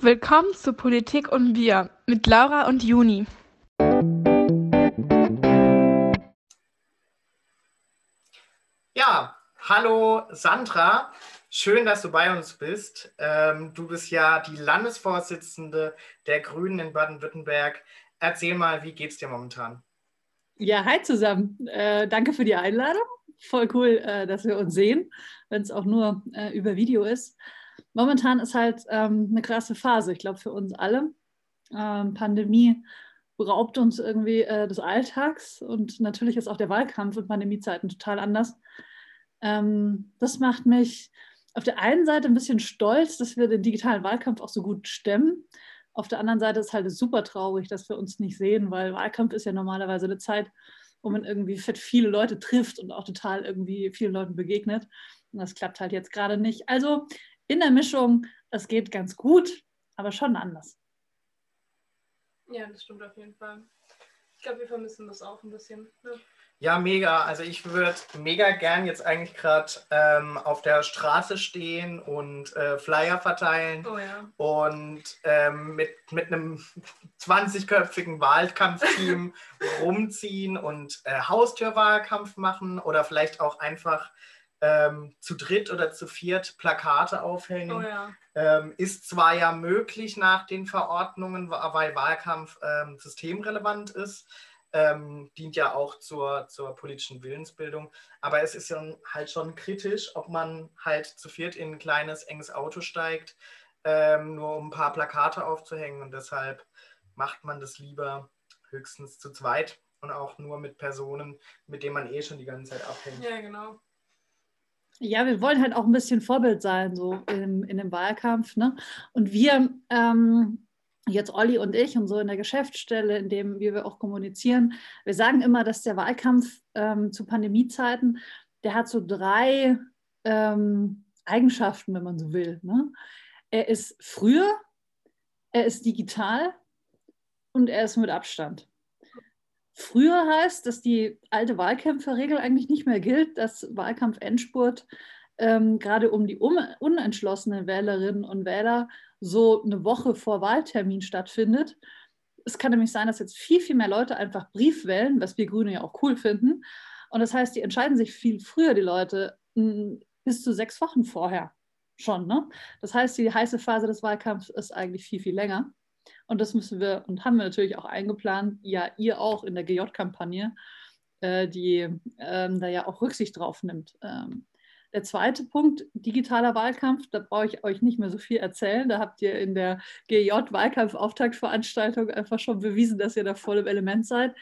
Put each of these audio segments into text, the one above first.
Willkommen zu Politik und Wir mit Laura und Juni. Ja, hallo Sandra. Schön, dass du bei uns bist. Ähm, du bist ja die Landesvorsitzende der Grünen in Baden-Württemberg. Erzähl mal, wie geht's dir momentan? Ja, hi zusammen. Äh, danke für die Einladung. Voll cool, äh, dass wir uns sehen, wenn es auch nur äh, über Video ist momentan ist halt ähm, eine krasse Phase, ich glaube für uns alle. Ähm, Pandemie beraubt uns irgendwie äh, des Alltags und natürlich ist auch der Wahlkampf in Pandemiezeiten total anders. Ähm, das macht mich auf der einen Seite ein bisschen stolz, dass wir den digitalen Wahlkampf auch so gut stemmen. Auf der anderen Seite ist halt super traurig, dass wir uns nicht sehen, weil Wahlkampf ist ja normalerweise eine Zeit, wo man irgendwie fett viele Leute trifft und auch total irgendwie vielen Leuten begegnet. Und das klappt halt jetzt gerade nicht. Also in der Mischung, es geht ganz gut, aber schon anders. Ja, das stimmt auf jeden Fall. Ich glaube, wir vermissen das auch ein bisschen. Ne? Ja, mega. Also ich würde mega gern jetzt eigentlich gerade ähm, auf der Straße stehen und äh, Flyer verteilen oh, ja. und ähm, mit, mit einem 20-köpfigen Wahlkampfteam rumziehen und äh, Haustürwahlkampf machen oder vielleicht auch einfach ähm, zu dritt oder zu viert Plakate aufhängen. Oh ja. ähm, ist zwar ja möglich nach den Verordnungen, weil Wahlkampf ähm, systemrelevant ist, ähm, dient ja auch zur, zur politischen Willensbildung, aber es ist ja halt schon kritisch, ob man halt zu viert in ein kleines, enges Auto steigt, ähm, nur um ein paar Plakate aufzuhängen und deshalb macht man das lieber höchstens zu zweit und auch nur mit Personen, mit denen man eh schon die ganze Zeit abhängt. Ja, genau. Ja, wir wollen halt auch ein bisschen Vorbild sein, so in, in dem Wahlkampf. Ne? Und wir, ähm, jetzt Olli und ich und so in der Geschäftsstelle, in dem wir auch kommunizieren, wir sagen immer, dass der Wahlkampf ähm, zu Pandemiezeiten, der hat so drei ähm, Eigenschaften, wenn man so will. Ne? Er ist früher, er ist digital und er ist mit Abstand. Früher heißt, dass die alte Wahlkämpferregel eigentlich nicht mehr gilt, dass Wahlkampf-Endspurt ähm, gerade um die um, unentschlossenen Wählerinnen und Wähler so eine Woche vor Wahltermin stattfindet. Es kann nämlich sein, dass jetzt viel, viel mehr Leute einfach Brief wählen, was wir Grüne ja auch cool finden. Und das heißt, die entscheiden sich viel früher, die Leute, bis zu sechs Wochen vorher schon. Ne? Das heißt, die heiße Phase des Wahlkampfs ist eigentlich viel, viel länger. Und das müssen wir und haben wir natürlich auch eingeplant, ja, ihr auch in der GJ-Kampagne, äh, die ähm, da ja auch Rücksicht drauf nimmt. Ähm, der zweite Punkt, digitaler Wahlkampf, da brauche ich euch nicht mehr so viel erzählen. Da habt ihr in der GJ-Wahlkampf-Auftaktveranstaltung einfach schon bewiesen, dass ihr da voll im Element seid.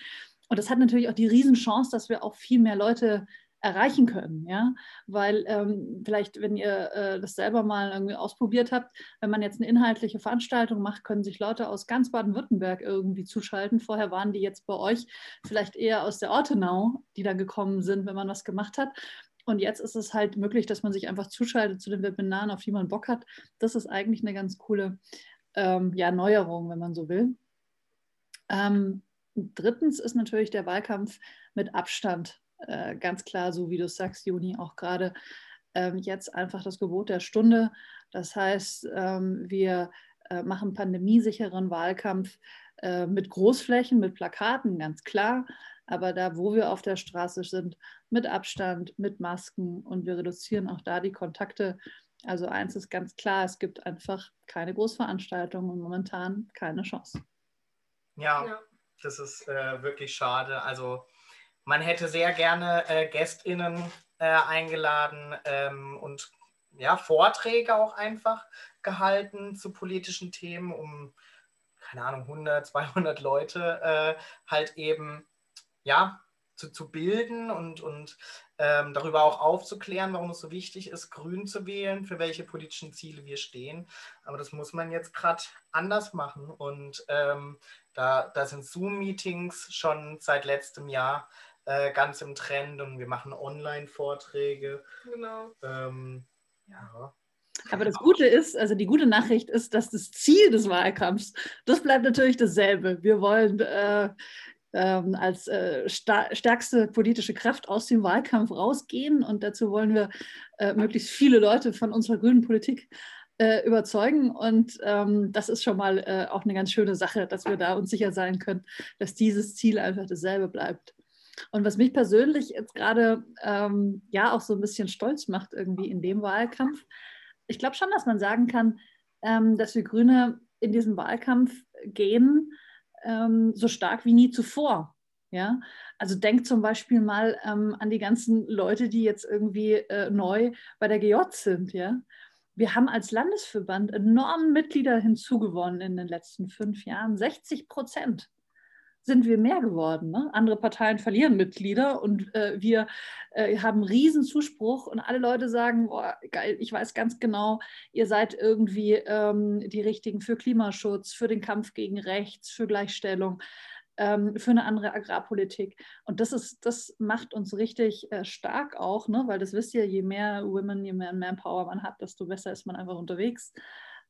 Und das hat natürlich auch die Riesenchance, dass wir auch viel mehr Leute erreichen können. Ja? Weil ähm, vielleicht, wenn ihr äh, das selber mal irgendwie ausprobiert habt, wenn man jetzt eine inhaltliche Veranstaltung macht, können sich Leute aus ganz Baden-Württemberg irgendwie zuschalten. Vorher waren die jetzt bei euch vielleicht eher aus der Ortenau, die da gekommen sind, wenn man was gemacht hat. Und jetzt ist es halt möglich, dass man sich einfach zuschaltet zu den Webinaren, auf die man Bock hat. Das ist eigentlich eine ganz coole ähm, ja, Neuerung, wenn man so will. Ähm, drittens ist natürlich der Wahlkampf mit Abstand äh, ganz klar, so wie du sagst, Juni, auch gerade ähm, jetzt einfach das Gebot der Stunde. Das heißt, ähm, wir äh, machen pandemiesicheren Wahlkampf äh, mit Großflächen, mit Plakaten, ganz klar. Aber da, wo wir auf der Straße sind, mit Abstand, mit Masken und wir reduzieren auch da die Kontakte. Also eins ist ganz klar, es gibt einfach keine Großveranstaltungen und momentan keine Chance. Ja, ja. das ist äh, wirklich schade. Also man hätte sehr gerne äh, GästInnen äh, eingeladen ähm, und ja, Vorträge auch einfach gehalten zu politischen Themen, um, keine Ahnung, 100, 200 Leute äh, halt eben, ja, zu, zu bilden und, und ähm, darüber auch aufzuklären, warum es so wichtig ist, grün zu wählen, für welche politischen Ziele wir stehen. Aber das muss man jetzt gerade anders machen. Und ähm, da, da sind Zoom-Meetings schon seit letztem Jahr äh, ganz im Trend und wir machen Online-Vorträge. Genau. Ähm, ja. Aber das Gute ist, also die gute Nachricht ist, dass das Ziel des Wahlkampfs, das bleibt natürlich dasselbe. Wir wollen äh, ähm, als äh, stärkste politische Kraft aus dem Wahlkampf rausgehen und dazu wollen wir äh, möglichst viele Leute von unserer grünen Politik äh, überzeugen. Und ähm, das ist schon mal äh, auch eine ganz schöne Sache, dass wir da uns sicher sein können, dass dieses Ziel einfach dasselbe bleibt. Und was mich persönlich jetzt gerade ähm, ja auch so ein bisschen stolz macht irgendwie in dem Wahlkampf, ich glaube schon, dass man sagen kann, ähm, dass wir Grüne in diesen Wahlkampf gehen ähm, so stark wie nie zuvor. Ja, also denk zum Beispiel mal ähm, an die ganzen Leute, die jetzt irgendwie äh, neu bei der GJ sind. Ja, wir haben als Landesverband enorm Mitglieder hinzugewonnen in den letzten fünf Jahren, 60 Prozent sind wir mehr geworden. Ne? Andere Parteien verlieren Mitglieder und äh, wir äh, haben riesen Zuspruch und alle Leute sagen, boah, geil, ich weiß ganz genau, ihr seid irgendwie ähm, die Richtigen für Klimaschutz, für den Kampf gegen Rechts, für Gleichstellung, ähm, für eine andere Agrarpolitik. Und das ist, das macht uns richtig äh, stark auch, ne? weil das wisst ihr, je mehr Women, je mehr Manpower man hat, desto besser ist man einfach unterwegs.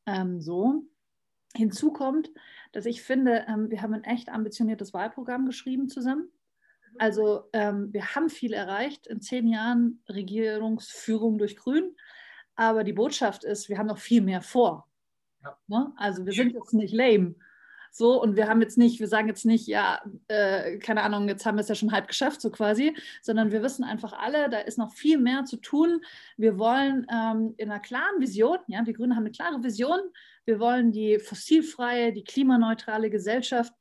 Ähm, so. Hinzu kommt, dass ich finde, ähm, wir haben ein echt ambitioniertes Wahlprogramm geschrieben zusammen. Also ähm, wir haben viel erreicht in zehn Jahren Regierungsführung durch Grün, aber die Botschaft ist, wir haben noch viel mehr vor. Ja. Ne? Also wir sind jetzt nicht lame. So, und wir haben jetzt nicht, wir sagen jetzt nicht, ja, äh, keine Ahnung, jetzt haben wir es ja schon halb geschafft, so quasi, sondern wir wissen einfach alle, da ist noch viel mehr zu tun. Wir wollen ähm, in einer klaren Vision, ja, die Grünen haben eine klare Vision, wir wollen die fossilfreie, die klimaneutrale Gesellschaft,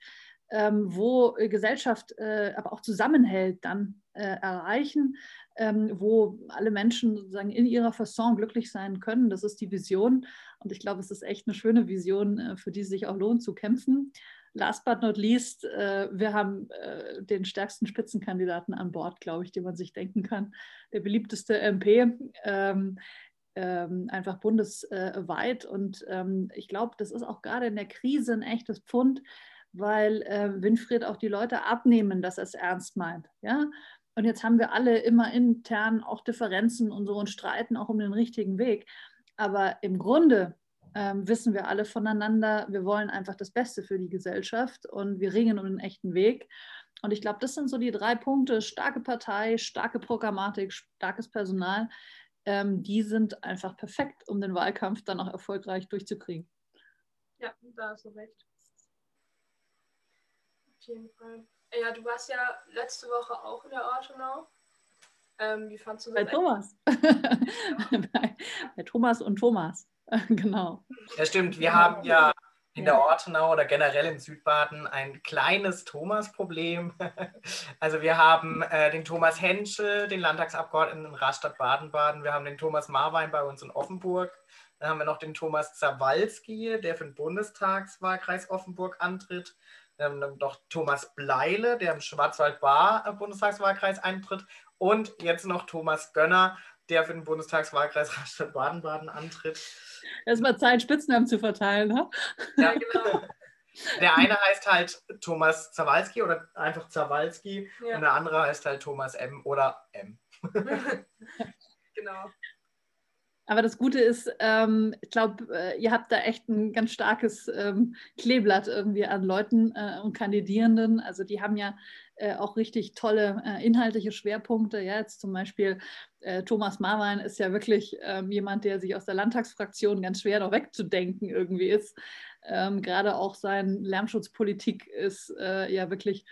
ähm, wo Gesellschaft äh, aber auch zusammenhält, dann äh, erreichen, ähm, wo alle Menschen sozusagen in ihrer Fasson glücklich sein können. Das ist die Vision. Und ich glaube, es ist echt eine schöne Vision, äh, für die es sich auch lohnt zu kämpfen. Last but not least, äh, wir haben äh, den stärksten Spitzenkandidaten an Bord, glaube ich, den man sich denken kann. Der beliebteste MP. Ähm, ähm, einfach bundesweit. Und ähm, ich glaube, das ist auch gerade in der Krise ein echtes Pfund, weil äh, Winfried auch die Leute abnehmen, dass er es ernst meint. Ja? Und jetzt haben wir alle immer intern auch Differenzen und so und streiten auch um den richtigen Weg. Aber im Grunde ähm, wissen wir alle voneinander, wir wollen einfach das Beste für die Gesellschaft und wir ringen um den echten Weg. Und ich glaube, das sind so die drei Punkte: starke Partei, starke Programmatik, starkes Personal. Ähm, die sind einfach perfekt, um den Wahlkampf dann auch erfolgreich durchzukriegen. Ja, da hast du recht. Auf jeden Fall. Ja, du warst ja letzte Woche auch in der Ortenau. Ähm, wie fandst du das? Bei Thomas. bei, bei, Thomas und Thomas. genau. Ja, stimmt. Wir haben ja in der Ortenau oder generell in Südbaden ein kleines Thomas-Problem. Also wir haben äh, den Thomas Henschel, den Landtagsabgeordneten in Rastatt Baden-Baden. Wir haben den Thomas Marwein bei uns in Offenburg. Dann haben wir noch den Thomas Zawalski, der für den Bundestagswahlkreis Offenburg antritt. Ähm, noch Thomas Bleile, der im Schwarzwald-Bar-Bundestagswahlkreis eintritt. Und jetzt noch Thomas Gönner, der für den Bundestagswahlkreis Baden-Baden antritt. Erstmal Zeit, Spitznamen zu verteilen. Ne? Ja, genau. Der eine heißt halt Thomas Zawalski oder einfach Zawalski ja. und der andere heißt halt Thomas M oder M. genau. Aber das Gute ist, ähm, ich glaube, äh, ihr habt da echt ein ganz starkes ähm, Kleeblatt irgendwie an Leuten äh, und Kandidierenden. Also die haben ja äh, auch richtig tolle äh, inhaltliche Schwerpunkte. Ja, jetzt zum Beispiel äh, Thomas Marwein ist ja wirklich ähm, jemand, der sich aus der Landtagsfraktion ganz schwer noch wegzudenken irgendwie ist. Ähm, Gerade auch seine Lärmschutzpolitik ist äh, ja wirklich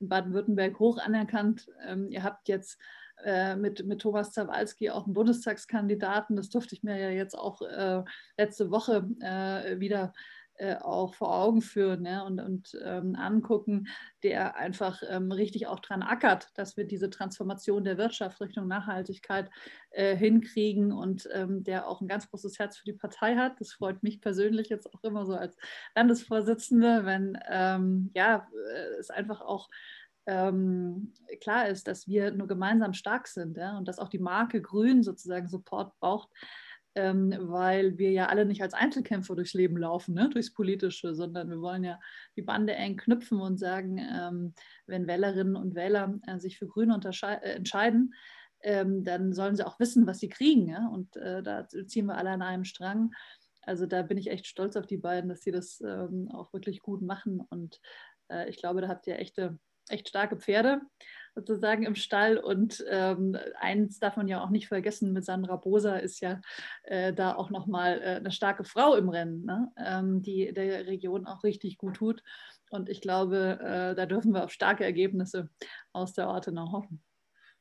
in Baden-Württemberg hoch anerkannt. Ähm, ihr habt jetzt äh, mit, mit Thomas Zawalski auch einen Bundestagskandidaten. Das durfte ich mir ja jetzt auch äh, letzte Woche äh, wieder äh, auch vor Augen führen ne? und, und ähm, angucken, der einfach ähm, richtig auch dran ackert, dass wir diese Transformation der Wirtschaft Richtung Nachhaltigkeit äh, hinkriegen und ähm, der auch ein ganz großes Herz für die Partei hat. Das freut mich persönlich jetzt auch immer so als Landesvorsitzende, wenn ähm, ja, es einfach auch ähm, klar ist, dass wir nur gemeinsam stark sind ja, und dass auch die Marke Grün sozusagen Support braucht, ähm, weil wir ja alle nicht als Einzelkämpfer durchs Leben laufen, ne, durchs Politische, sondern wir wollen ja die Bande eng knüpfen und sagen, ähm, wenn Wählerinnen und Wähler äh, sich für Grün äh, entscheiden, ähm, dann sollen sie auch wissen, was sie kriegen. Ja? Und äh, da ziehen wir alle an einem Strang. Also da bin ich echt stolz auf die beiden, dass sie das ähm, auch wirklich gut machen. Und äh, ich glaube, da habt ihr echte echt starke Pferde. sozusagen im Stall. Und ähm, eins darf man ja auch nicht vergessen, mit Sandra Boser ist ja äh, da auch nochmal äh, eine starke Frau im Rennen, ne? ähm, die der Region auch richtig gut tut. Und ich glaube, äh, da dürfen wir auf starke Ergebnisse aus der Ortenau hoffen.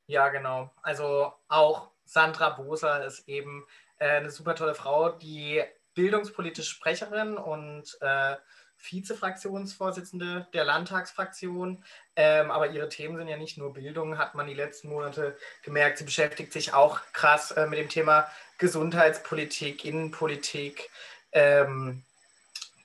Ja, genau. Also auch Sandra Boser ist eben äh, eine super tolle Frau, die bildungspolitische Sprecherin und äh, Vizefraktionsvorsitzende der Landtagsfraktion. Ähm, aber ihre Themen sind ja nicht nur Bildung, hat man die letzten Monate gemerkt. Sie beschäftigt sich auch krass äh, mit dem Thema Gesundheitspolitik, Innenpolitik. Ähm,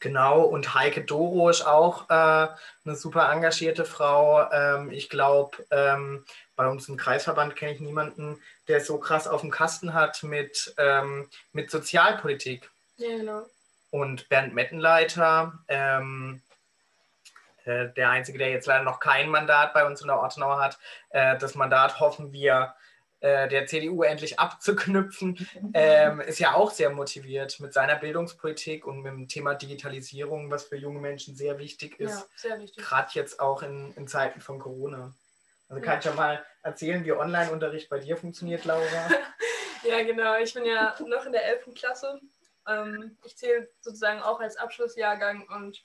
genau, und Heike Dorosch auch äh, eine super engagierte Frau. Ähm, ich glaube, ähm, bei uns im Kreisverband kenne ich niemanden, der so krass auf dem Kasten hat mit, ähm, mit Sozialpolitik. Ja, genau und Bernd Mettenleiter, ähm, äh, der Einzige, der jetzt leider noch kein Mandat bei uns in der Ortenau hat. Äh, das Mandat hoffen wir äh, der CDU endlich abzuknüpfen, ähm, ist ja auch sehr motiviert mit seiner Bildungspolitik und mit dem Thema Digitalisierung, was für junge Menschen sehr wichtig ist. Ja. Gerade jetzt auch in, in Zeiten von Corona. Also kann ja. ich ja mal erzählen, wie Online-Unterricht bei dir funktioniert, Laura? ja, genau. Ich bin ja noch in der 11. Klasse ähm, ich zähle sozusagen auch als Abschlussjahrgang und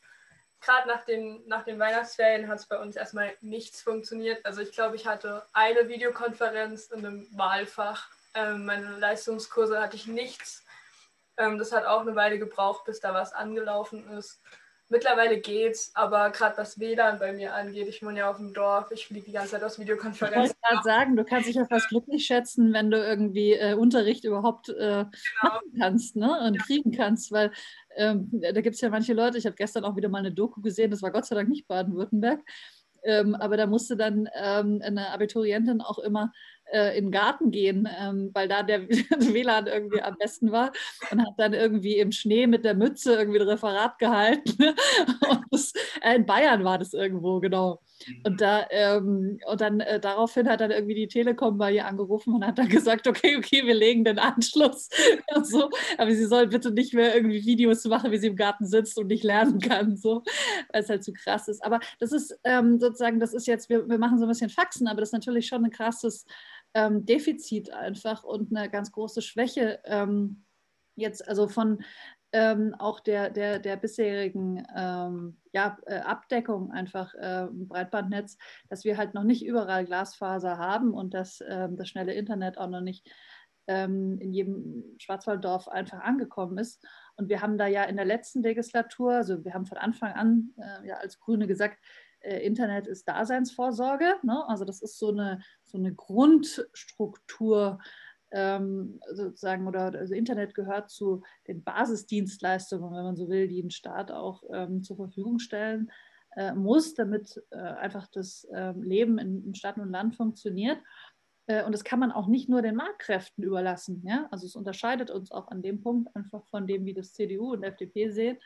gerade nach den, nach den Weihnachtsferien hat es bei uns erstmal nichts funktioniert. Also ich glaube, ich hatte eine Videokonferenz in einem Wahlfach. Ähm, meine Leistungskurse hatte ich nichts. Ähm, das hat auch eine Weile gebraucht, bis da was angelaufen ist. Mittlerweile geht's, aber gerade was WLAN bei mir angeht, ich wohne ja auf dem Dorf, ich fliege die ganze Zeit aus Videokonferenzen. Ich wollte gerade sagen, du kannst dich ja fast glücklich schätzen, wenn du irgendwie äh, Unterricht überhaupt äh, genau. machen kannst ne? und ja. kriegen kannst, weil ähm, da gibt es ja manche Leute, ich habe gestern auch wieder mal eine Doku gesehen, das war Gott sei Dank nicht Baden-Württemberg, ähm, aber da musste dann ähm, eine Abiturientin auch immer äh, in den Garten gehen, ähm, weil da der WLAN irgendwie am besten war und hat dann irgendwie im Schnee mit der Mütze irgendwie ein Referat gehalten. das, äh, in Bayern war das irgendwo, genau. Und, da, ähm, und dann äh, daraufhin hat dann irgendwie die Telekom bei ihr angerufen und hat dann gesagt, okay, okay, wir legen den Anschluss. und so. Aber sie soll bitte nicht mehr irgendwie Videos machen, wie sie im Garten sitzt und nicht lernen kann, so, weil es halt zu krass ist. Aber das ist ähm, sozusagen, das ist jetzt, wir, wir machen so ein bisschen Faxen, aber das ist natürlich schon ein krasses ähm, Defizit einfach und eine ganz große Schwäche ähm, jetzt, also von ähm, auch der, der, der bisherigen ähm, ja, äh, Abdeckung einfach äh, im Breitbandnetz, dass wir halt noch nicht überall Glasfaser haben und dass ähm, das schnelle Internet auch noch nicht ähm, in jedem Schwarzwalddorf einfach angekommen ist. Und wir haben da ja in der letzten Legislatur, also wir haben von Anfang an äh, ja als Grüne gesagt, äh, Internet ist Daseinsvorsorge. Ne? Also das ist so eine, so eine Grundstruktur ähm, sozusagen, oder also Internet gehört zu den Basisdienstleistungen, wenn man so will, die ein Staat auch ähm, zur Verfügung stellen äh, muss, damit äh, einfach das äh, Leben in, in, Stadt und Land funktioniert. Äh, und das kann man auch nicht nur den Marktkräften überlassen. Ja? Also es unterscheidet uns auch an dem Punkt einfach von dem, wie das CDU und FDP sehen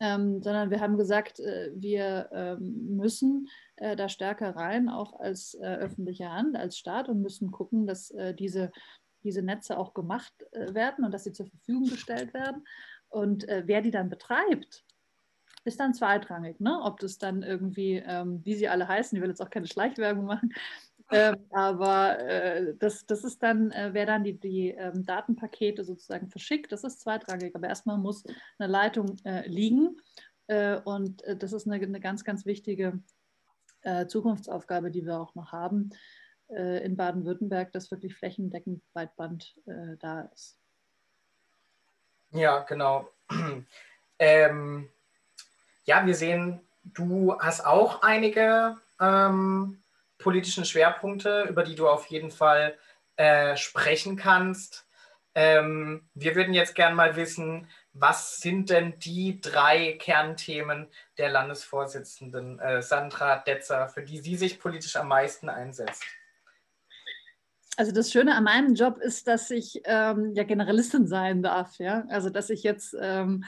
ähm, sondern wir haben gesagt, äh, wir ähm, müssen äh, da stärker rein, auch als äh, öffentliche Hand, als Staat und müssen gucken, dass äh, diese, diese Netze auch gemacht äh, werden und dass sie zur Verfügung gestellt werden. Und äh, wer die dann betreibt, ist dann zweitrangig, ne? ob das dann irgendwie, ähm, wie sie alle heißen, ich will jetzt auch keine Schleichwerbung machen, ähm, aber äh, das, das ist dann, äh, wer dann die, die ähm, Datenpakete sozusagen verschickt, das ist zweitrangig. Aber erstmal muss eine Leitung äh, liegen. Äh, und das ist eine, eine, ganz, ganz wichtige äh, Zukunftsaufgabe, die wir auch noch haben in Baden-Württemberg, dass wirklich flächendeckend Breitband da ist. Ja, genau. ähm, ja, wir sehen, du hast auch einige ähm, politischen Schwerpunkte, über die du auf jeden Fall äh, sprechen kannst. Ähm, wir würden jetzt gerne mal wissen, was sind denn die drei Kernthemen der Landesvorsitzenden äh, Sandra Detzer, für die sie sich politisch am meisten einsetzt? Also das Schöne an meinem Job ist, dass ich ähm, ja Generalistin sein darf. Ja? Also dass ich jetzt ähm,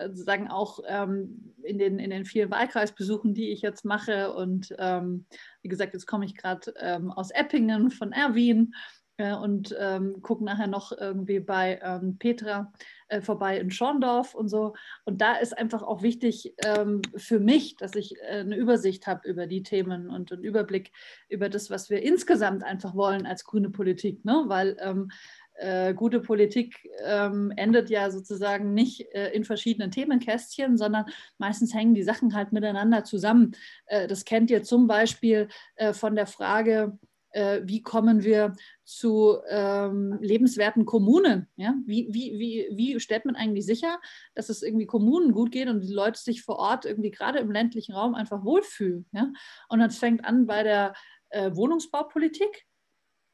sozusagen auch ähm, in, den, in den vielen Wahlkreisbesuchen, die ich jetzt mache. Und ähm, wie gesagt, jetzt komme ich gerade ähm, aus Eppingen von Erwin äh, und ähm, gucke nachher noch irgendwie bei Petra äh, vorbei in Schorndorf und so. Und da ist einfach auch wichtig ähm, für mich, dass ich äh, eine Übersicht habe über die Themen und einen Überblick über das, was wir insgesamt einfach wollen als grüne Politik. Ne? Weil ähm, äh, gute Politik ähm, endet ja sozusagen nicht äh, in verschiedenen Themenkästchen, sondern meistens hängen die Sachen halt miteinander zusammen. Äh, das kennt ihr zum Beispiel äh, von der Frage, äh, wie kommen wir zu ähm, lebenswerten Kommunen? Ja? Wie, wie, wie, wie stellt man eigentlich sicher, dass es irgendwie Kommunen gut geht und die Leute sich vor Ort irgendwie gerade im ländlichen Raum einfach wohlfühlen? Ja? Und das fängt an bei der äh, Wohnungsbaupolitik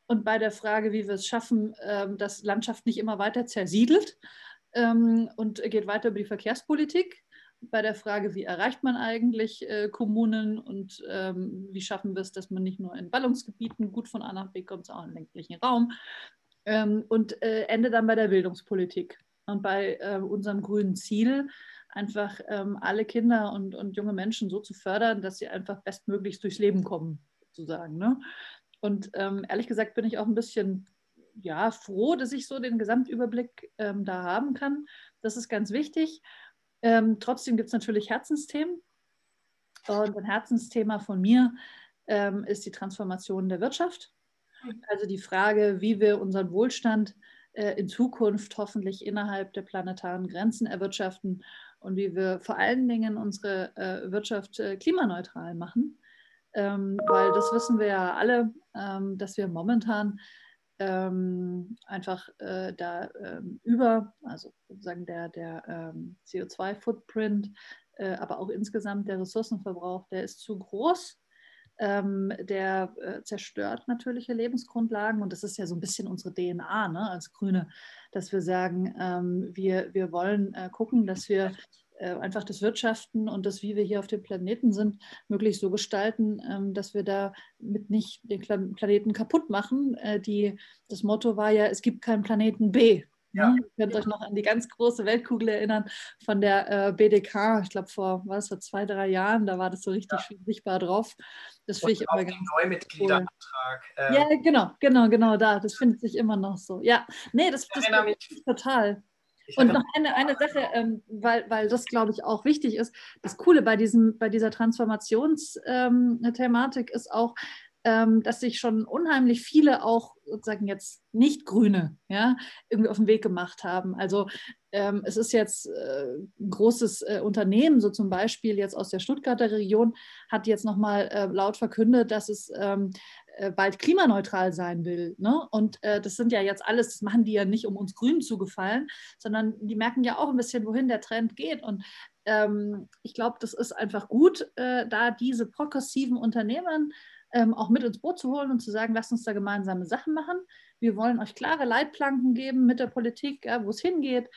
und bei der Frage, wie wir es schaffen, ähm, dass Landschaft nicht immer weiter zersiedelt ähm, und geht weiter über die Verkehrspolitik. Bei der Frage, wie erreicht man eigentlich äh, Kommunen und ähm, wie schaffen wir es, dass man nicht nur in Ballungsgebieten gut von A nach B kommt, sondern auch im ländlichen Raum. und äh, Ende dann bei der Bildungspolitik und bei äh, unserem grünen Ziel, einfach alle Kinder und, und junge Menschen so zu fördern, dass sie einfach bestmöglichst durchs Leben kommen, sozusagen. Ne? Und ähm, ehrlich gesagt bin ich auch ein bisschen ja, froh, dass ich so den Gesamtüberblick ähm, da haben kann. Das ist ganz wichtig. Ähm, trotzdem gibt es natürlich Herzensthemen. Und ein Herzensthema von mir ähm, ist die Transformation der Wirtschaft. Also die Frage, wie wir unseren Wohlstand äh, in Zukunft hoffentlich innerhalb der planetaren Grenzen erwirtschaften und wie wir vor allen Dingen unsere äh, Wirtschaft äh, klimaneutral machen ähm, weil das wissen wir ja alle, ähm, dass wir momentan ähm, einfach äh, da ähm, über, also sozusagen der, der ähm, CO2-Footprint, äh, aber auch insgesamt der Ressourcenverbrauch, der ist zu groß. Ähm, der äh, zerstört natürliche Lebensgrundlagen und das ist ja so ein bisschen unsere DNA ne, als Grüne, dass wir sagen, wir, wir wollen äh, gucken, dass wir einfach das Wirtschaften und das, wie wir hier auf dem Planeten sind, möglichst so gestalten, ähm, dass wir da mit nicht den Planeten kaputt machen. Äh, die, das Motto war ja, es gibt keinen Planeten B. Ja. Ihr könnt euch noch an die ganz große Weltkugel erinnern von der äh, BDK, ich glaube vor was, vor zwei, drei Jahren, da war das so richtig ja. sichtbar drauf. Das finde ich immer ganz Neumitgliederantrag. Cool. Ähm. Ja, genau, genau, genau da. Das findet sich immer noch so. Ja, nee, das, das mich total. Und noch eine, eine Sache, ähm, weil, weil das, glaube ich, auch wichtig ist. Das Coole bei, diesem, bei dieser Transformationsthematik ähm, ist auch, ähm, dass sich schon unheimlich viele auch sozusagen jetzt nicht Grüne ja, irgendwie auf den Weg gemacht haben. Also ähm, es ist jetzt äh, ein großes äh, Unternehmen, so zum Beispiel jetzt aus der Stuttgarter Region, hat jetzt nochmal äh, laut verkündet, dass es ähm, äh, bald klimaneutral sein will. Ne? Und äh, das sind ja jetzt alles, das machen die ja nicht, um uns Grünen zu gefallen, sondern die merken ja auch ein bisschen, wohin der Trend geht. Und ähm, ich glaube, das ist einfach gut, äh, da diese progressiven Unternehmen ähm, auch mit ins Boot zu holen und zu sagen, lasst uns da gemeinsame Sachen machen. Wir wollen euch klare Leitplanken geben mit der Politik, ja, wo es hingeht.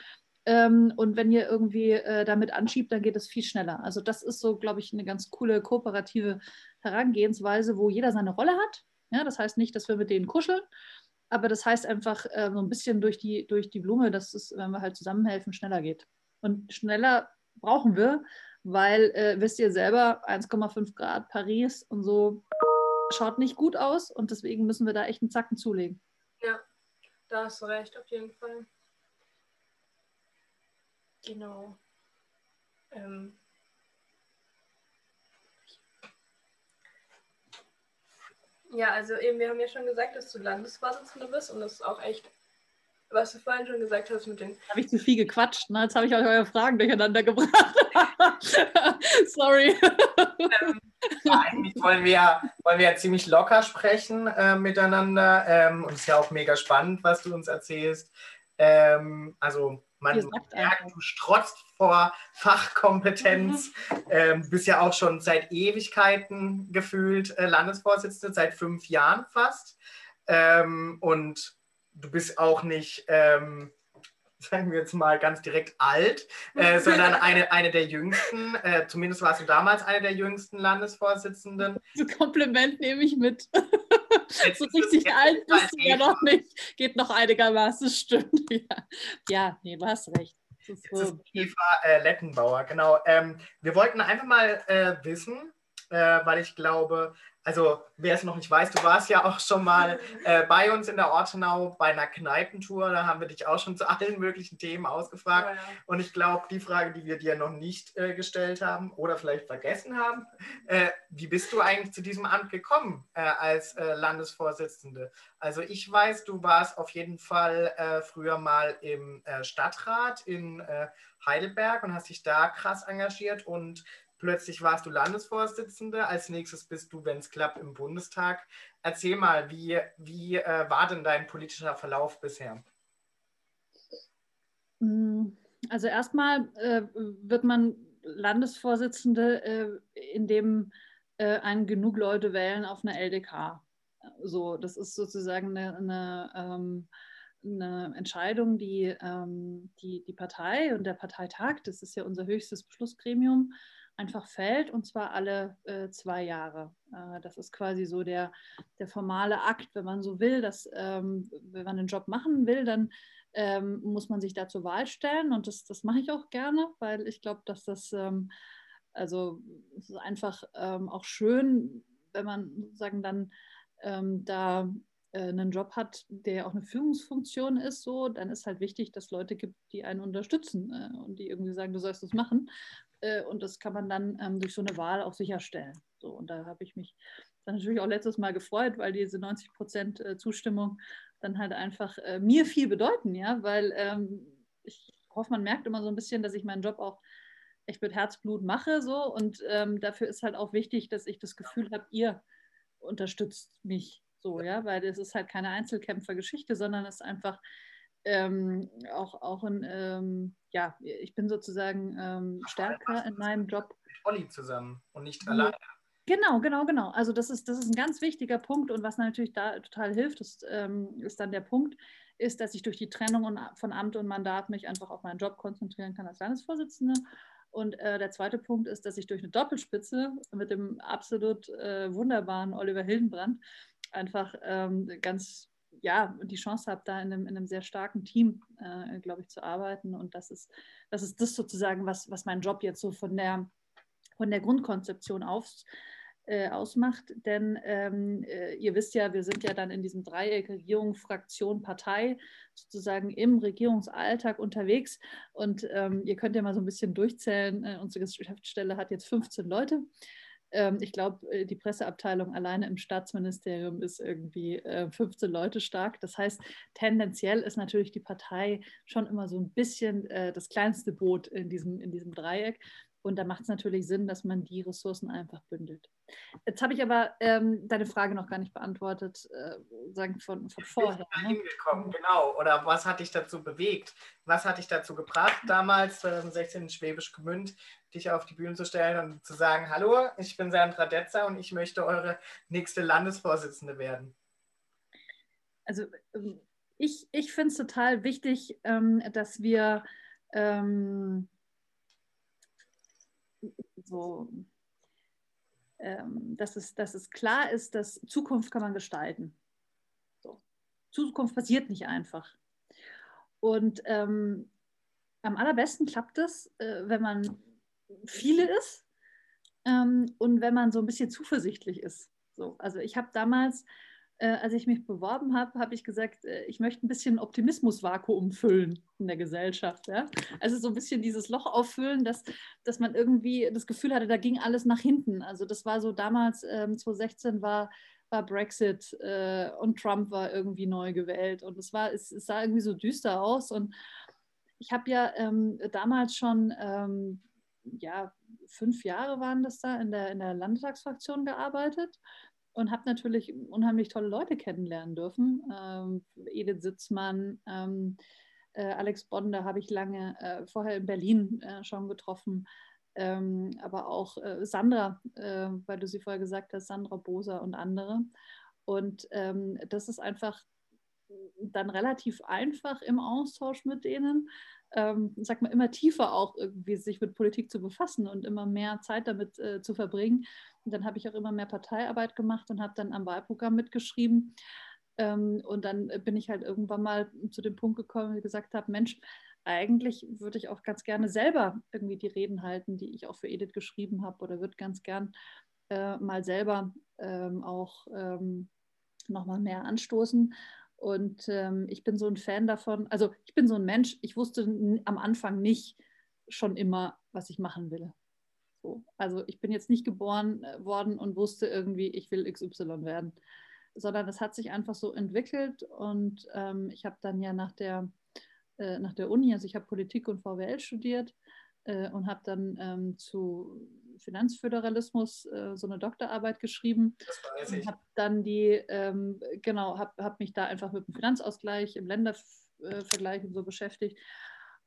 Ähm, und wenn ihr irgendwie äh, damit anschiebt, dann geht es viel schneller. Also das ist so, glaube ich, eine ganz coole kooperative Herangehensweise, wo jeder seine Rolle hat. Ja, das heißt nicht, dass wir mit denen kuscheln, aber das heißt einfach äh, so ein bisschen durch die, durch die Blume, dass es, wenn wir halt zusammenhelfen, schneller geht. Und schneller brauchen wir, weil, äh, wisst ihr selber, 1,5 Grad Paris und so schaut nicht gut aus und deswegen müssen wir da echt einen Zacken zulegen. Ja, da hast du recht, auf jeden Fall. Genau. Ähm, Ja, also eben, wir haben ja schon gesagt, dass du Landesvorsitzende bist und das ist auch echt, was du vorhin schon gesagt hast mit den. Habe ich zu viel gequatscht, ne? Jetzt habe ich euch eure Fragen durcheinander gebracht. Sorry. Ähm, eigentlich wollen wir, wollen wir ja ziemlich locker sprechen äh, miteinander ähm, und es ist ja auch mega spannend, was du uns erzählst. Ähm, also man merkt, du strotzt vor Fachkompetenz, mhm. ähm, bist ja auch schon seit Ewigkeiten gefühlt äh, Landesvorsitzende, seit fünf Jahren fast. Ähm, und du bist auch nicht, ähm, sagen wir jetzt mal ganz direkt alt, äh, sondern eine, eine der jüngsten, äh, zumindest warst du damals eine der jüngsten Landesvorsitzenden. Das Kompliment nehme ich mit. so richtig alt bist du ja noch nicht. Geht noch einigermaßen, stimmt. Ja, ja nee, du hast recht. Das ist, so. Eva äh, Lettenbauer, genau. Ähm, wir wollten einfach mal äh, wissen, äh, weil ich glaube, also wer es noch nicht weiß, du warst ja auch schon mal äh, bei uns in der Ortenau bei einer Kneipentour. Da haben wir dich auch schon zu allen möglichen Themen ausgefragt. Oh, ja. Und ich glaube, die Frage, die wir dir noch nicht äh, gestellt haben oder vielleicht vergessen haben, äh, wie bist du eigentlich zu diesem Amt gekommen äh, als äh, Landesvorsitzende? Also ich weiß, du warst auf jeden Fall äh, früher mal im Stadtrat in Heidelberg und hast dich da krass engagiert und Plötzlich warst du Landesvorsitzende, als nächstes bist du, wenn es klappt, im Bundestag. Erzähl mal, wie, wie äh, war denn dein politischer Verlauf bisher? Mm, also erstmal äh, wird man Landesvorsitzende, äh, indem äh, einen genug Leute wählen auf einer LDK. So, das ist sozusagen eine, eine, ähm, eine Entscheidung, die, ähm, die die Partei und der Parteitag, das ist ja unser höchstes Beschlussgremium, einfach fällt und zwar alle äh, zwei Jahre. Äh, das ist quasi so der, der formale Akt, wenn man so will, dass ähm, wenn man einen Job machen will, dann ähm, muss man sich da zur Wahl stellen und das, das mache ich auch gerne, weil ich glaube, dass das ähm, also es ist einfach ähm, auch schön, wenn man sozusagen dann ähm, da äh, einen Job hat, der auch eine Führungsfunktion ist, so, dann ist halt wichtig, dass Leute gibt, die einen unterstützen äh, und die irgendwie sagen, du sollst das machen. Äh, und das kann man dann ähm, durch so eine Wahl auch sicherstellen. So, und da habe ich mich dann natürlich auch letztes Mal gefreut, weil diese 90 Prozent äh, Zustimmung dann halt einfach äh, mir viel bedeuten, ja, weil ähm, ich hoffe, man merkt immer so ein bisschen, dass ich meinen Job auch echt mit Herzblut mache, so. Und ähm, dafür ist halt auch wichtig, dass ich das Gefühl habe, ihr unterstützt mich so, ja, weil das ist halt keine Einzelkämpfergeschichte, sondern es ist einfach ähm, auch, auch ein, ähm, ja, ich bin sozusagen ähm, stärker in meinem Job. Mit Olli zusammen und nicht alleine. Genau, genau, genau. Also das ist, das ist ein ganz wichtiger Punkt und was natürlich da total hilft, ist, ähm, ist dann der Punkt, ist, dass ich durch die Trennung von Amt und Mandat mich einfach auf meinen Job konzentrieren kann als Landesvorsitzende. Und äh, der zweite Punkt ist, dass ich durch eine Doppelspitze mit dem absolut äh, wunderbaren Oliver Hildenbrand einfach ähm, ganz ja, die Chance habe, da in einem, in einem sehr starken Team, äh, glaube ich, zu arbeiten. Und das ist, das ist das sozusagen, was, was mein Job jetzt so von der, von der Grundkonzeption auf, äh, ausmacht. Denn ähm, äh, ihr wisst ja, wir sind ja dann in diesem Dreieck Regierung, Fraktion, Partei sozusagen im Regierungsalltag unterwegs. Und ähm, ihr könnt ja mal so ein bisschen durchzählen. Äh, unsere Geschäftsstelle hat jetzt 15 Leute. Ähm, ich glaube, äh, die Presseabteilung alleine im Staatsministerium ist irgendwie 15 äh, Leute stark. Das heißt, tendenziell ist natürlich die Partei schon immer so ein bisschen äh, das kleinste Boot in diesem, in diesem Dreieck. Und da macht es natürlich Sinn, dass man die Ressourcen einfach bündelt. Jetzt habe ich aber ähm, deine Frage noch gar nicht beantwortet, äh, sagen von, von vorher. Ich bin ne? hingekommen, genau. Oder was hat dich dazu bewegt? Was hat dich dazu gebracht, damals 2016 in Schwäbisch Gmünd, dich auf die Bühne zu stellen und zu sagen, hallo, ich bin Sandra Detzer und ich möchte eure nächste Landesvorsitzende werden? Also ähm, ich, ich finde es total wichtig, ähm, dass wir ähm, so, ähm, dass, es, dass es klar ist, dass Zukunft kann man gestalten. So. Zukunft passiert nicht einfach. Und ähm, am allerbesten klappt es, äh, wenn man viele ist ähm, und wenn man so ein bisschen zuversichtlich ist. So, also ich habe damals äh, als ich mich beworben habe, habe ich gesagt, äh, ich möchte ein bisschen Optimismusvakuum füllen in der Gesellschaft. Ja? Also so ein bisschen dieses Loch auffüllen, dass, dass man irgendwie das Gefühl hatte, da ging alles nach hinten. Also das war so damals, ähm, 2016 war, war Brexit äh, und Trump war irgendwie neu gewählt und es, war, es, es sah irgendwie so düster aus. Und ich habe ja ähm, damals schon ähm, ja, fünf Jahre waren das da in der, in der Landtagsfraktion gearbeitet und habe natürlich unheimlich tolle Leute kennenlernen dürfen. Ähm, Edith Sitzmann, ähm, äh, Alex Bonder habe ich lange äh, vorher in Berlin äh, schon getroffen, ähm, aber auch äh, Sandra, äh, weil du sie vorher gesagt hast, Sandra Boser und andere. Und ähm, das ist einfach dann relativ einfach im Austausch mit denen, ähm, sag mal, immer tiefer auch irgendwie sich mit Politik zu befassen und immer mehr Zeit damit äh, zu verbringen. Und dann habe ich auch immer mehr Parteiarbeit gemacht und habe dann am Wahlprogramm mitgeschrieben. Ähm, und dann bin ich halt irgendwann mal zu dem Punkt gekommen, wo ich gesagt habe, Mensch, eigentlich würde ich auch ganz gerne selber irgendwie die Reden halten, die ich auch für Edith geschrieben habe oder würde ganz gern äh, mal selber ähm, auch ähm, nochmal mehr anstoßen. Und ähm, ich bin so ein Fan davon, also ich bin so ein Mensch, ich wusste am Anfang nicht schon immer, was ich machen will. So. Also ich bin jetzt nicht geboren äh, worden und wusste irgendwie, ich will XY werden, sondern es hat sich einfach so entwickelt und ähm, ich habe dann ja nach der, äh, nach der Uni, also ich habe Politik und VWL studiert äh, und habe dann ähm, zu Finanzföderalismus äh, so eine Doktorarbeit geschrieben. Das weiß ich. Habe dann die, ähm, genau, habe hab mich da einfach mit dem Finanzausgleich im Ländervergleich und so beschäftigt.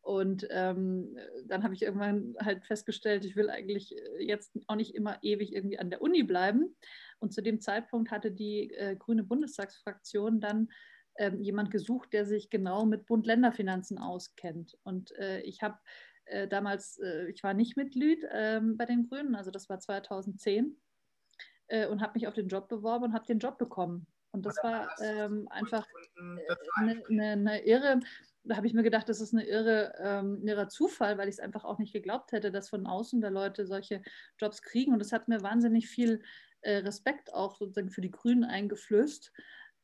Und ähm, dann habe ich irgendwann halt festgestellt, ich will eigentlich äh, jetzt auch nicht immer ewig irgendwie an der Uni bleiben. Und zu dem Zeitpunkt hatte die äh, grüne Bundestagsfraktion dann ähm, jemand gesucht, der sich genau mit Bund-Länder-Finanzen auskennt. Und äh, ich habe äh, damals, äh, ich war nicht Mitglied ähm, bei den Grünen, also das war 2010, äh, und habe mich auf den Job beworben und habe den Job bekommen. Und das war ähm, einfach eine, eine, eine irre, da habe ich mir gedacht, das ist eine irre, ähm, irrer Zufall, weil ich es einfach auch nicht geglaubt hätte, dass von außen da Leute solche Jobs kriegen. Und es hat mir wahnsinnig viel äh, Respekt auch sozusagen für die Grünen eingeflößt,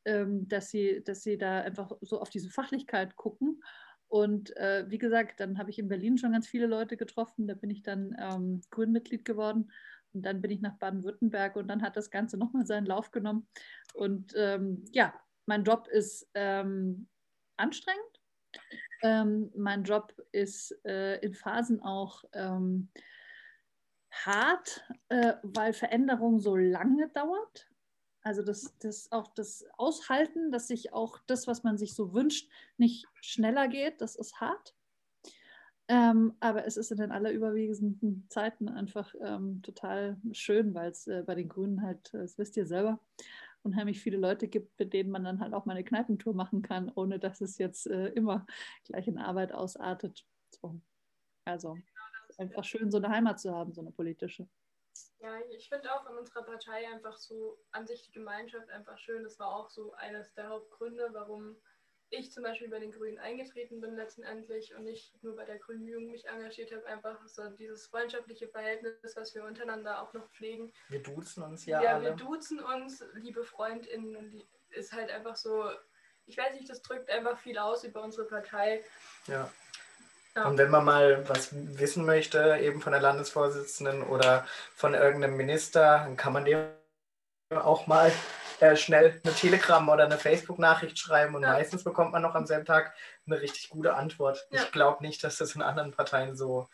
ähm, dass, sie, dass sie da einfach so auf diese Fachlichkeit gucken und äh, wie gesagt, dann habe ich in Berlin schon ganz viele Leute getroffen. Da bin ich dann ähm, Grünmitglied geworden. Und dann bin ich nach Baden-Württemberg und dann hat das Ganze nochmal seinen Lauf genommen. Und ähm, ja, mein Job ist ähm, anstrengend. Ähm, mein Job ist äh, in Phasen auch ähm, hart, äh, weil Veränderung so lange dauert. Also das, das auch das Aushalten, dass sich auch das, was man sich so wünscht, nicht schneller geht, das ist hart. Ähm, aber es ist in den allerüberwiegenden Zeiten einfach ähm, total schön, weil es äh, bei den Grünen halt, das wisst ihr selber, unheimlich viele Leute gibt, mit denen man dann halt auch mal eine Kneipentour machen kann, ohne dass es jetzt äh, immer gleich in Arbeit ausartet. So. Also einfach schön, so eine Heimat zu haben, so eine politische. Ja, ich finde auch in unserer Partei einfach so an sich die Gemeinschaft einfach schön. Das war auch so eines der Hauptgründe, warum ich zum Beispiel bei den Grünen eingetreten bin letztendlich und nicht nur bei der Grünen Jugend mich engagiert habe, einfach so dieses freundschaftliche Verhältnis, was wir untereinander auch noch pflegen. Wir duzen uns ja, ja alle. Ja, wir duzen uns, liebe FreundInnen und die ist halt einfach so, ich weiß nicht, das drückt einfach viel aus über unsere Partei. Ja. Ja. Und wenn man mal was wissen möchte, eben von der Landesvorsitzenden oder von irgendeinem Minister, dann kann man dem auch mal äh, schnell eine Telegram oder eine Facebook-Nachricht schreiben und ja. meistens bekommt man noch am selben Tag eine richtig gute Antwort. Ja. Ich glaube nicht, dass das in anderen Parteien so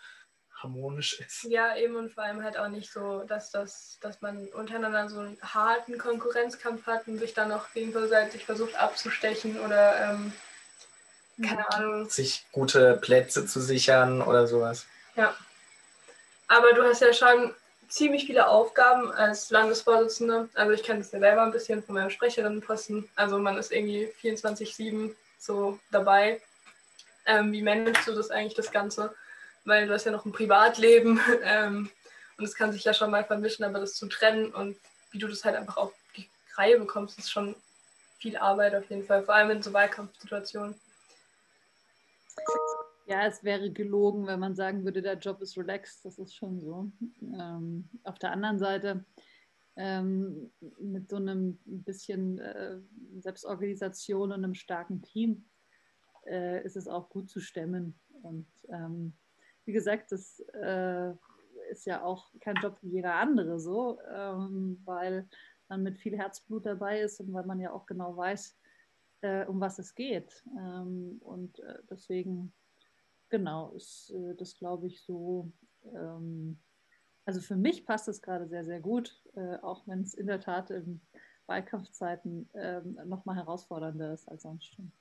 harmonisch ist. Ja, eben und vor allem halt auch nicht so, dass das, dass man untereinander so einen harten Konkurrenzkampf hat und sich dann noch gegenseitig versucht abzustechen oder ähm, keine Ahnung. Sich gute Plätze zu sichern oder sowas. Ja. Aber du hast ja schon ziemlich viele Aufgaben als Landesvorsitzende. Also ich kenne das ja selber ein bisschen von meinem Sprecherinnenposten. Also man ist irgendwie 24-7 so dabei. Ähm, wie managst du das eigentlich, das Ganze? Weil du hast ja noch ein Privatleben ähm, und es kann sich ja schon mal vermischen, aber das zu trennen und wie du das halt einfach auf die Reihe bekommst, ist schon viel Arbeit auf jeden Fall, vor allem in so Wahlkampfsituationen. Ja, es wäre gelogen, wenn man sagen würde, der Job ist relaxed. Das ist schon so. Ähm, auf der anderen Seite, ähm, mit so einem bisschen äh, Selbstorganisation und einem starken Team äh, ist es auch gut zu stemmen. Und ähm, wie gesagt, das äh, ist ja auch kein Job wie jeder andere so, ähm, weil man mit viel Herzblut dabei ist und weil man ja auch genau weiß, äh, um was es geht. Ähm, und äh, deswegen, genau, ist äh, das, glaube ich, so. Ähm, also für mich passt es gerade sehr, sehr gut, äh, auch wenn es in der Tat in Wahlkampfzeiten ähm, nochmal herausfordernder ist als sonst schon.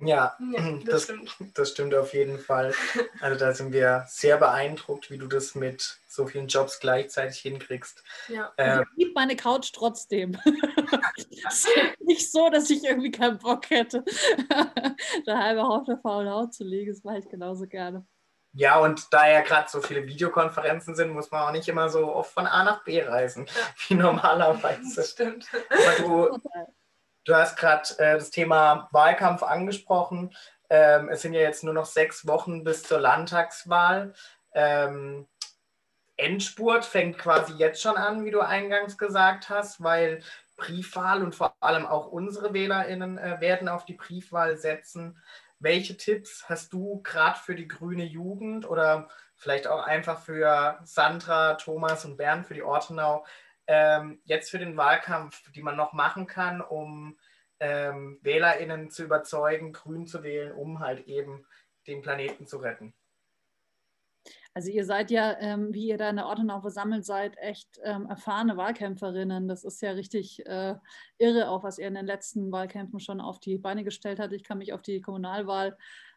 Ja, ja das, das, stimmt. das stimmt auf jeden Fall. Also da sind wir sehr beeindruckt, wie du das mit so vielen Jobs gleichzeitig hinkriegst. Ja. Ähm, ich liebe meine Couch trotzdem. es ist nicht so, dass ich irgendwie keinen Bock hätte, daheim auf der faulen Haut zu liegen. Das mache ich genauso gerne. Ja, und da ja gerade so viele Videokonferenzen sind, muss man auch nicht immer so oft von A nach B reisen, ja. wie normalerweise. Das stimmt. Aber du, Du hast gerade äh, das Thema Wahlkampf angesprochen. Ähm, es sind ja jetzt nur noch sechs Wochen bis zur Landtagswahl. Ähm, Endspurt fängt quasi jetzt schon an, wie du eingangs gesagt hast, weil Briefwahl und vor allem auch unsere WählerInnen äh, werden auf die Briefwahl setzen. Welche Tipps hast du gerade für die grüne Jugend oder vielleicht auch einfach für Sandra, Thomas und Bernd für die Ortenau ähm, jetzt für den Wahlkampf, die man noch machen kann, um ähm, WählerInnen zu überzeugen, grün zu wählen, um halt eben den Planeten zu retten? Also ihr seid ja, ähm, wie ihr da in der Ortenau versammelt seid, echt ähm, erfahrene Wahlkämpferinnen. Das ist ja richtig äh, irre, auch was ihr in den letzten Wahlkämpfen schon auf die Beine gestellt habt. Ich kann mich auf die Kommunalwahl,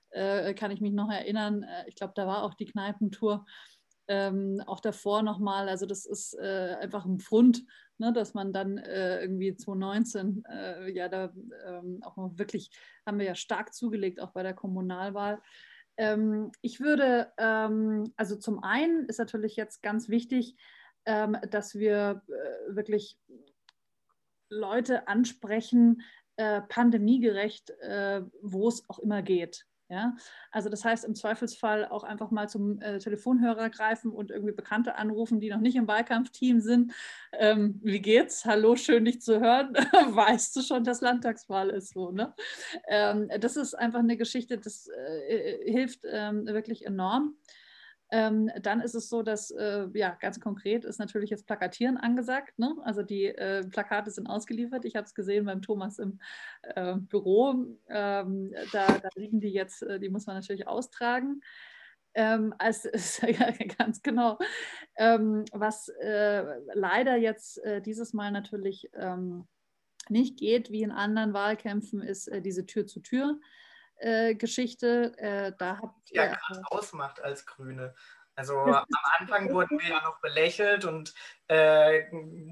äh, kann ich mich noch erinnern. Äh, ich glaube, da war auch die Kneipentour. Ähm, auch davor nochmal, also das ist äh, einfach ein Pfund, ne, dass man dann äh, irgendwie 2019, äh, ja, da ähm, auch wirklich, haben wir ja stark zugelegt, auch bei der Kommunalwahl. Ähm, ich würde, ähm, also zum einen ist natürlich jetzt ganz wichtig, ähm, dass wir äh, wirklich Leute ansprechen, äh, pandemiegerecht, äh, wo es auch immer geht. Ja? Also das heißt im Zweifelsfall auch einfach mal zum äh, Telefonhörer greifen und irgendwie Bekannte anrufen, die noch nicht im Wahlkampfteam sind. Ähm, wie geht's? Hallo, schön dich zu hören. weißt du schon, dass Landtagswahl ist so, ne? Ähm, das ist einfach eine Geschichte, das äh, äh hilft ähm, wirklich enorm. Ähm, dann ist es so, dass äh, ja ganz konkret ist natürlich jetzt Plakatieren angesagt. Ne? Also die äh, Plakate sind ausgeliefert. Ich habe es gesehen beim Thomas im äh, Büro. Ähm, da, da, liegen die jetzt, äh, die muss man natürlich austragen. Ähm, also ist ja, ganz genau. Ähm, was äh, leider jetzt äh, dieses Mal natürlich ähm, nicht geht, wie in anderen Wahlkämpfen, ist diese Tür zu Tür. Äh, Geschichte. Äh, da habt ja gerade ausmacht als Grüne. Also am Anfang wurden wir ja noch belächelt und äh,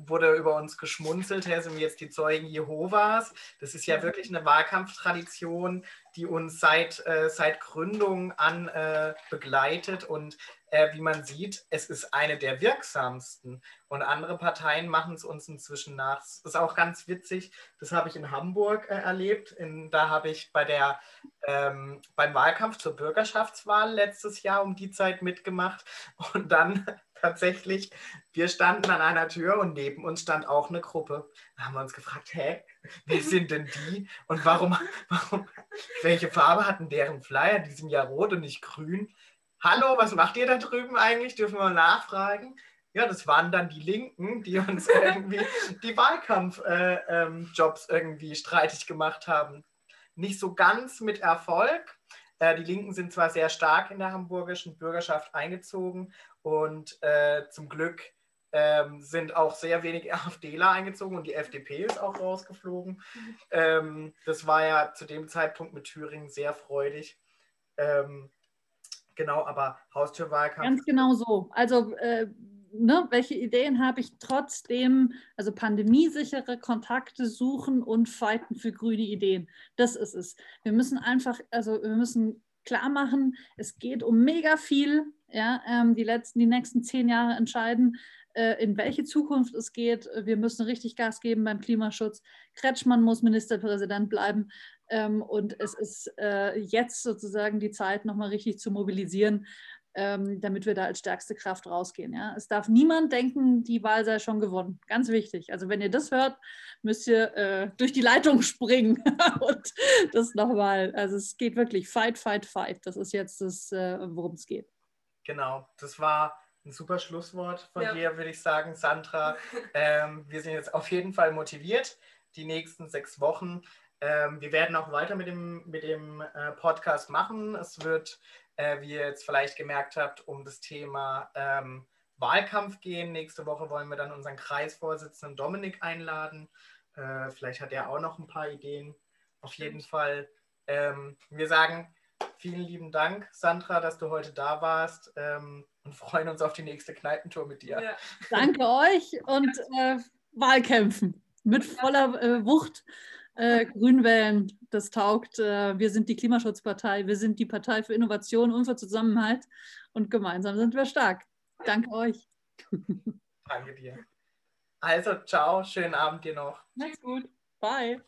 wurde über uns geschmunzelt, hey, sind wir jetzt die Zeugen Jehovas. Das ist ja wirklich eine Wahlkampftradition, die uns seit, äh, seit Gründung an äh, begleitet. Und äh, wie man sieht, es ist eine der wirksamsten. Und andere Parteien machen es uns inzwischen nach. Das ist auch ganz witzig. Das habe ich in Hamburg äh, erlebt. In, da habe ich bei der, ähm, beim Wahlkampf zur Bürgerschaftswahl letztes Jahr um die Zeit mitgemacht. Und dann tatsächlich, wir standen an einer Tür und neben uns stand auch eine Gruppe. Da haben wir uns gefragt, hä, wer sind denn die? Und warum, warum, welche Farbe hatten deren Flyer? Die sind ja rot und nicht grün. Hallo, was macht ihr da drüben eigentlich? Dürfen wir mal nachfragen? Ja, das waren dann die Linken, die uns irgendwie die Wahlkampfjobs äh, ähm, irgendwie streitig gemacht haben. Nicht so ganz mit Erfolg. Äh, die Linken sind zwar sehr stark in der hamburgischen Bürgerschaft eingezogen und äh, zum Glück ähm, sind auch sehr wenig AfDler eingezogen und die FDP ist auch rausgeflogen. Mhm. Ähm, das war ja zu dem Zeitpunkt mit Thüringen sehr freudig. Ähm, genau, aber Haustürwahlkampf. Ganz genau so. Also, äh, ne, welche Ideen habe ich trotzdem? Also, pandemiesichere Kontakte suchen und fighten für grüne Ideen. Das ist es. Wir müssen einfach, also, wir müssen klar machen, es geht um mega viel. Ja, ähm, die letzten, die nächsten zehn Jahre entscheiden, äh, in welche Zukunft es geht. Wir müssen richtig Gas geben beim Klimaschutz. Kretschmann muss Ministerpräsident bleiben. Ähm, und es ist äh, jetzt sozusagen die Zeit, nochmal richtig zu mobilisieren, ähm, damit wir da als stärkste Kraft rausgehen. Ja? Es darf niemand denken, die Wahl sei schon gewonnen. Ganz wichtig. Also wenn ihr das hört, müsst ihr äh, durch die Leitung springen und das nochmal. Also es geht wirklich Fight, Fight, Fight. Das ist jetzt das, äh, worum es geht. Genau, das war ein super Schlusswort von ja. dir, würde ich sagen, Sandra. Ähm, wir sind jetzt auf jeden Fall motiviert, die nächsten sechs Wochen ähm, wir werden auch weiter mit dem, mit dem äh, Podcast machen. Es wird, äh, wie ihr jetzt vielleicht gemerkt habt, um das Thema ähm, Wahlkampf gehen. Nächste Woche wollen wir dann unseren Kreisvorsitzenden Dominik einladen. Äh, vielleicht hat er auch noch ein paar Ideen. Auf jeden Fall. Ähm, wir sagen vielen lieben Dank, Sandra, dass du heute da warst ähm, und freuen uns auf die nächste Kneipentour mit dir. Ja. Danke euch und äh, Wahlkämpfen mit voller äh, Wucht äh, Grünwählen, das taugt. Äh, wir sind die Klimaschutzpartei, wir sind die Partei für Innovation und für Zusammenhalt und gemeinsam sind wir stark. Danke euch. Danke dir. Also, ciao, schönen Abend dir noch. Macht's gut. Bye.